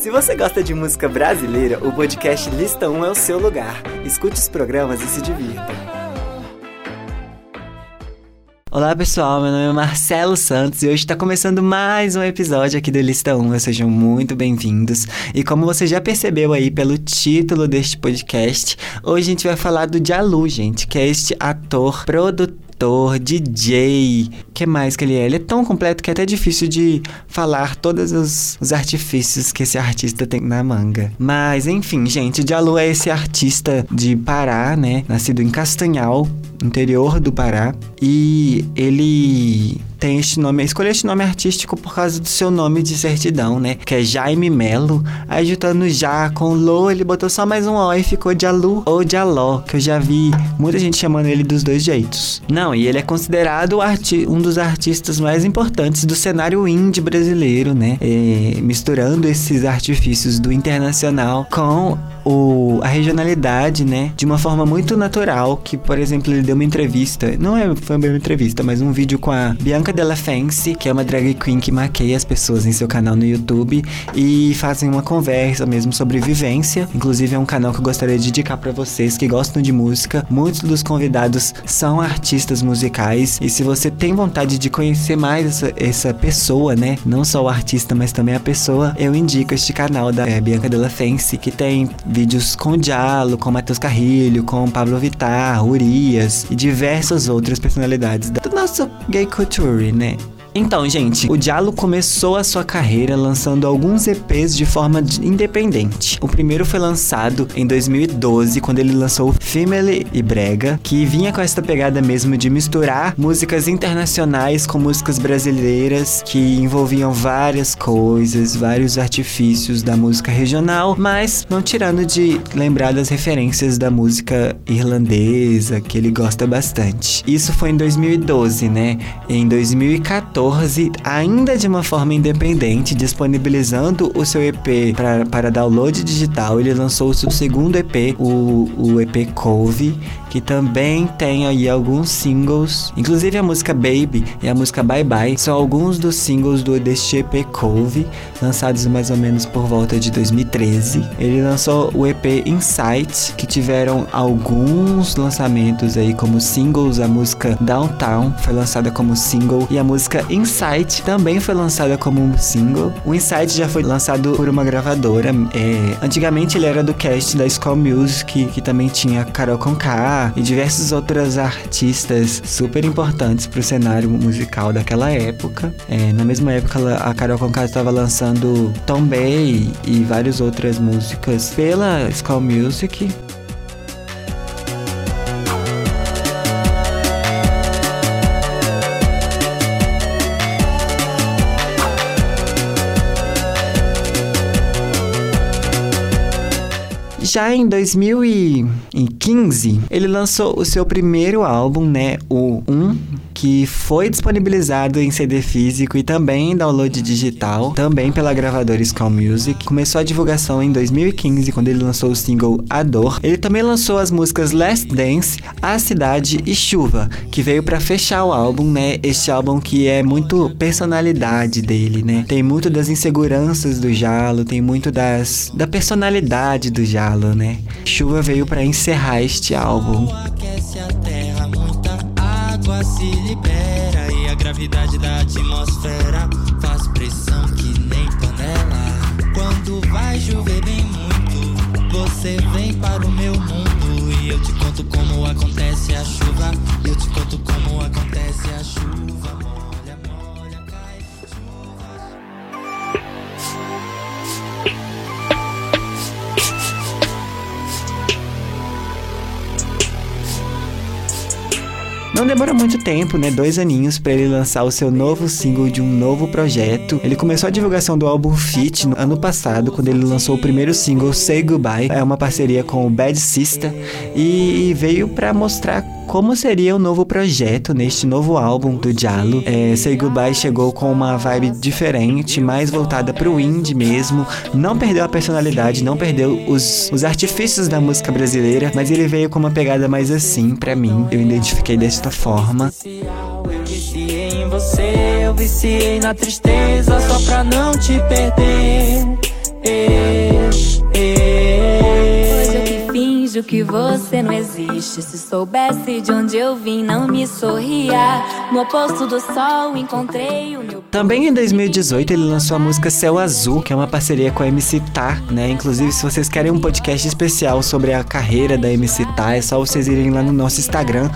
Se você gosta de música brasileira, o podcast Lista 1 é o seu lugar. Escute os programas e se divirta. Olá pessoal, meu nome é Marcelo Santos e hoje está começando mais um episódio aqui do Lista 1. Sejam muito bem-vindos. E como você já percebeu aí pelo título deste podcast, hoje a gente vai falar do Jalu, gente, que é este ator, produtor ator, DJ. que mais que ele é? Ele é tão completo que é até difícil de falar todos os, os artifícios que esse artista tem na manga. Mas, enfim, gente, Jalu é esse artista de Pará, né? Nascido em Castanhal, interior do Pará. E ele tem este nome, escolhi este nome artístico por causa do seu nome de certidão, né? Que é Jaime Melo. Aí juntando já com Lô, ele botou só mais um O e ficou Jalu ou Jaló, que eu já vi muita gente chamando ele dos dois jeitos. Não, e ele é considerado um dos artistas mais importantes do cenário indie brasileiro, né? É, misturando esses artifícios do internacional com o, a regionalidade, né? De uma forma muito natural, que, por exemplo, ele deu uma entrevista, não é, foi uma entrevista, mas um vídeo com a Bianca Della Fence, que é uma drag queen que maqueia as pessoas em seu canal no YouTube e fazem uma conversa mesmo sobre vivência. Inclusive é um canal que eu gostaria de indicar para vocês que gostam de música. Muitos dos convidados são artistas musicais e se você tem vontade de conhecer mais essa, essa pessoa, né, não só o artista, mas também a pessoa, eu indico este canal da é, Bianca Della Fence, que tem vídeos com Diallo, com Matheus Carrilho, com Pablo Vittar, Urias e diversas outras personalidades do nosso gay culture né? Então, gente, o Diallo começou a sua carreira lançando alguns EPs de forma independente. O primeiro foi lançado em 2012, quando ele lançou Female e Brega, que vinha com essa pegada mesmo de misturar músicas internacionais com músicas brasileiras, que envolviam várias coisas, vários artifícios da música regional, mas não tirando de lembrar das referências da música irlandesa, que ele gosta bastante. Isso foi em 2012, né? Em 2014, 2014, ainda de uma forma independente, disponibilizando o seu EP pra, para download digital, ele lançou o seu segundo EP, o, o EP Cove, que também tem aí alguns singles, inclusive a música Baby e a música Bye Bye, são alguns dos singles do deste EP Cove, lançados mais ou menos por volta de 2013. Ele lançou o EP Insight, que tiveram alguns lançamentos aí como singles, a música Downtown foi lançada como single e a música Insight também foi lançada como um single. O Insight já foi lançado por uma gravadora. É, antigamente ele era do cast da School Music, que também tinha Carol Conká e diversos outras artistas super importantes para o cenário musical daquela época. É, na mesma época, a Carol Conká estava lançando Tom Bay e várias outras músicas pela School Music. Já em 2015, ele lançou o seu primeiro álbum, né, o 1, que foi disponibilizado em CD físico e também em download digital, também pela gravadora Skull Music. Começou a divulgação em 2015, quando ele lançou o single A Dor. Ele também lançou as músicas Last Dance, A Cidade e Chuva, que veio para fechar o álbum, né? Este álbum que é muito personalidade dele, né? Tem muito das inseguranças do Jalo, tem muito das da personalidade do Jalo, né? Chuva veio para encerrar este álbum água se libera e a gravidade da atmosfera faz pressão que nem panela. Quando vai chover bem muito, você vem para o meu mundo e eu te conto como acontece Não demora muito tempo, né? Dois aninhos para ele lançar o seu novo single de um novo projeto. Ele começou a divulgação do álbum Fit no ano passado, quando ele lançou o primeiro single Say Goodbye. É uma parceria com o Bad Sister e veio para mostrar como seria o novo projeto neste novo álbum do Diallo. É, Say Goodbye chegou com uma vibe diferente, mais voltada pro indie mesmo. Não perdeu a personalidade, não perdeu os, os artifícios da música brasileira, mas ele veio com uma pegada mais assim para mim. Eu identifiquei desta forma. Eu em você, eu viciei na tristeza só pra não te perder. Finjo que você não existe. Se soubesse de onde eu vim, não me sorria. No oposto do sol, encontrei o meu. Também em 2018 ele lançou a música Céu Azul, que é uma parceria com a MC Tá, né? Inclusive, se vocês querem um podcast especial sobre a carreira da MC Tá, é só vocês irem lá no nosso Instagram,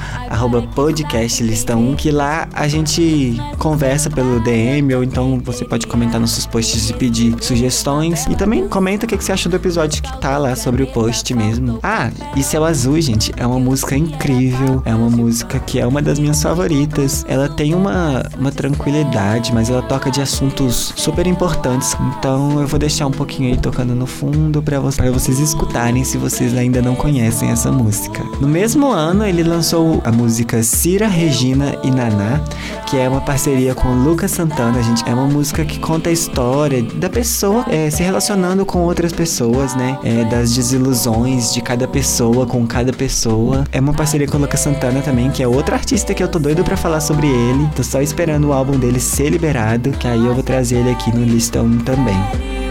podcastlista1, que lá a gente conversa pelo DM, ou então você pode comentar nossos posts e pedir sugestões. E também comenta o que você achou do episódio que tá lá sobre o post mesmo. Ah, e Céu Azul, gente, é uma música incrível, é uma música que é uma das minhas favoritas. Ela tem uma, uma tranquilidade, mas ela toca de assuntos super importantes. Então eu vou deixar um pouquinho aí tocando no fundo para vocês, vocês escutarem se vocês ainda não conhecem essa música. No mesmo ano, ele lançou a música Cira, Regina e Naná, que é uma parceria com Lucas Santana, gente. É uma música que conta a história da pessoa é, se relacionando com outras pessoas, né? É, das desilusões de cada pessoa com cada pessoa. É uma parceria com o Lucas Santana também, que é outro artista que eu tô doido para falar sobre ele. Tô só esperando o álbum dele ser liberado, que aí eu vou trazer ele aqui no listão também.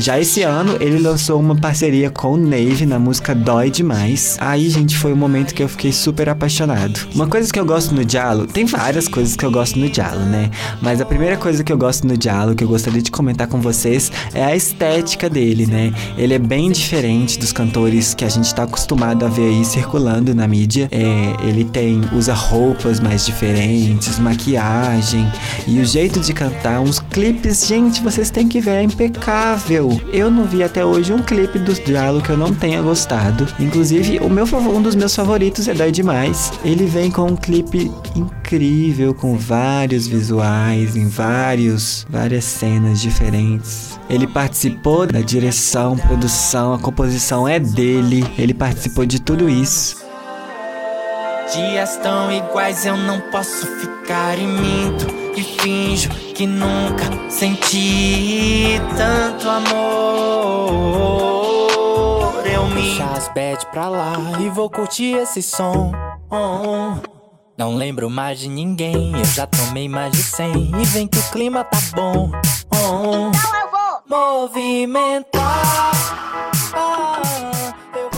Já esse ano, ele lançou uma parceria com o Nave na música Dói Demais. Aí, gente, foi o um momento que eu fiquei super apaixonado. Uma coisa que eu gosto no Diallo, tem várias coisas que eu gosto no Diallo, né? Mas a primeira coisa que eu gosto no Diallo, que eu gostaria de comentar com vocês, é a estética dele, né? Ele é bem diferente dos cantores que a gente tá acostumado a ver aí circulando na mídia. É, ele tem, usa roupas mais diferentes, maquiagem e o jeito de cantar, uns clipes, gente, vocês têm que ver é impecável. Eu não vi até hoje um clipe do Diallo que eu não tenha gostado. Inclusive, o meu um dos meus favoritos é Dói Demais. Ele vem com um clipe incrível, com vários visuais, em vários, várias cenas diferentes. Ele participou da direção, produção, a composição é dele. Ele participou de tudo isso. Dias tão iguais eu não posso ficar e minto e finjo que nunca senti tanto amor. Eu me deixar as bad pra lá e vou curtir esse som. Não lembro mais de ninguém, eu já tomei mais de cem e vem que o clima tá bom. Então eu vou movimentar.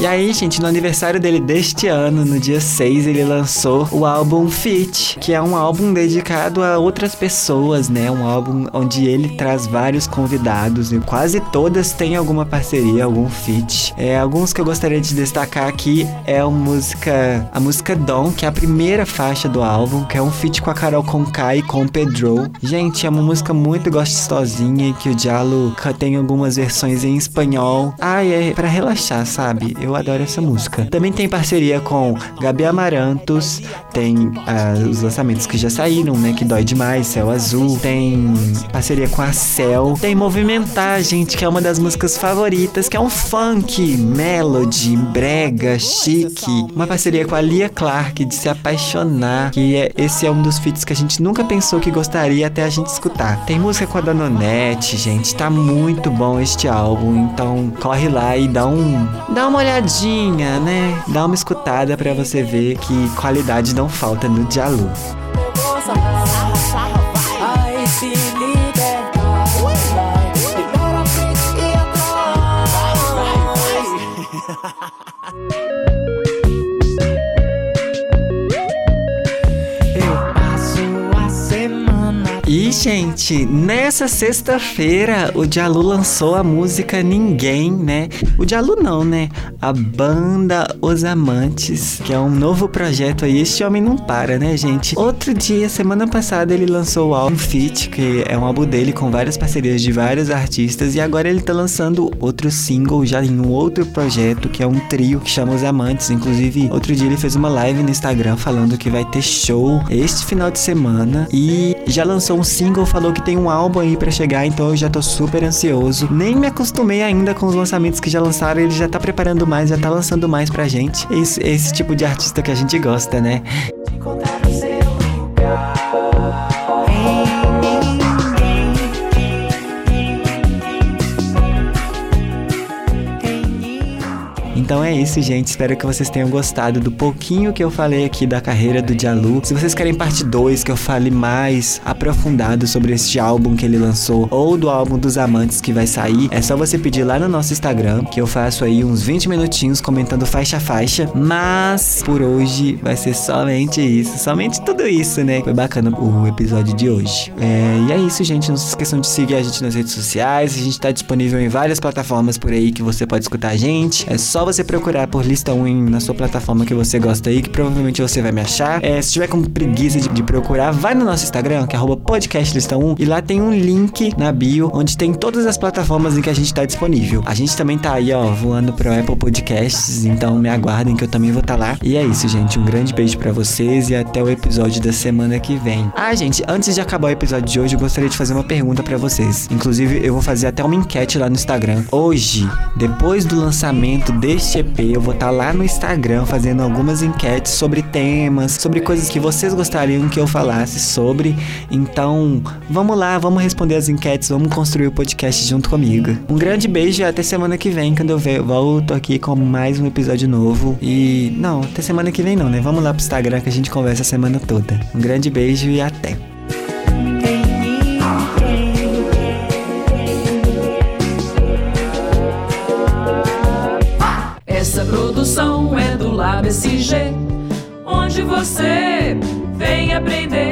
E aí, gente, no aniversário dele deste ano, no dia 6, ele lançou o álbum Fit, que é um álbum dedicado a outras pessoas, né? Um álbum onde ele traz vários convidados e quase todas têm alguma parceria, algum feat. É, alguns que eu gostaria de destacar aqui é a música, a música Dom, que é a primeira faixa do álbum, que é um feat com a Carol Conká e com o Pedro. Gente, é uma música muito gostosinha que o Diallo tem algumas versões em espanhol. Ai, é para relaxar, sabe? Eu eu adoro essa música. Também tem parceria com Gabi Amarantos, tem uh, os lançamentos que já saíram, né? Que dói demais, Céu Azul. Tem parceria com a Cell. Tem Movimentar, gente, que é uma das músicas favoritas, que é um funk, melody, brega, chique. Uma parceria com a Lia Clark de se apaixonar, que é, esse é um dos feats que a gente nunca pensou que gostaria até a gente escutar. Tem música com a Danonete, gente, tá muito bom este álbum, então corre lá e dá um dá uma olhada olhadinha, né? Dá uma escutada para você ver que qualidade não falta no Jalu. E, gente, nessa sexta-feira o Jalu lançou a música Ninguém, né? O Jalu não, né? A banda Os Amantes, que é um novo projeto aí. Este homem não para, né, gente? Outro dia, semana passada, ele lançou o álbum Fit, que é um álbum dele com várias parcerias de vários artistas. E agora ele tá lançando outro single já em um outro projeto, que é um trio que chama Os Amantes. Inclusive, outro dia ele fez uma live no Instagram falando que vai ter show este final de semana. E já lançou um single falou que tem um álbum aí para chegar, então eu já tô super ansioso. Nem me acostumei ainda com os lançamentos que já lançaram, ele já tá preparando mais, já tá lançando mais pra gente. Esse, esse tipo de artista que a gente gosta, né? Então é isso, gente. Espero que vocês tenham gostado do pouquinho que eu falei aqui da carreira do Jalu. Se vocês querem parte 2, que eu fale mais aprofundado sobre este álbum que ele lançou ou do álbum dos amantes que vai sair, é só você pedir lá no nosso Instagram, que eu faço aí uns 20 minutinhos comentando faixa a faixa. Mas por hoje vai ser somente isso, somente tudo isso, né? Foi bacana o episódio de hoje. É, e é isso, gente. Não se esqueçam de seguir a gente nas redes sociais. A gente tá disponível em várias plataformas por aí que você pode escutar a gente. É só você você procurar por lista 1 na sua plataforma que você gosta aí, que provavelmente você vai me achar. É, se tiver com preguiça de, de, procurar, vai no nosso Instagram, que é podcastlista1, e lá tem um link na bio onde tem todas as plataformas em que a gente tá disponível. A gente também tá aí, ó, voando pro Apple Podcasts, então me aguardem que eu também vou estar tá lá. E é isso, gente. Um grande beijo para vocês e até o episódio da semana que vem. Ah, gente, antes de acabar o episódio de hoje, eu gostaria de fazer uma pergunta para vocês. Inclusive, eu vou fazer até uma enquete lá no Instagram. Hoje, depois do lançamento deste deste EP, eu vou estar tá lá no Instagram fazendo algumas enquetes sobre temas, sobre coisas que vocês gostariam que eu falasse sobre. Então, vamos lá, vamos responder as enquetes, vamos construir o podcast junto comigo. Um grande beijo e até semana que vem, quando eu volto aqui com mais um episódio novo. E não, até semana que vem não, né? Vamos lá pro Instagram que a gente conversa a semana toda. Um grande beijo e até. Você. Vem aprender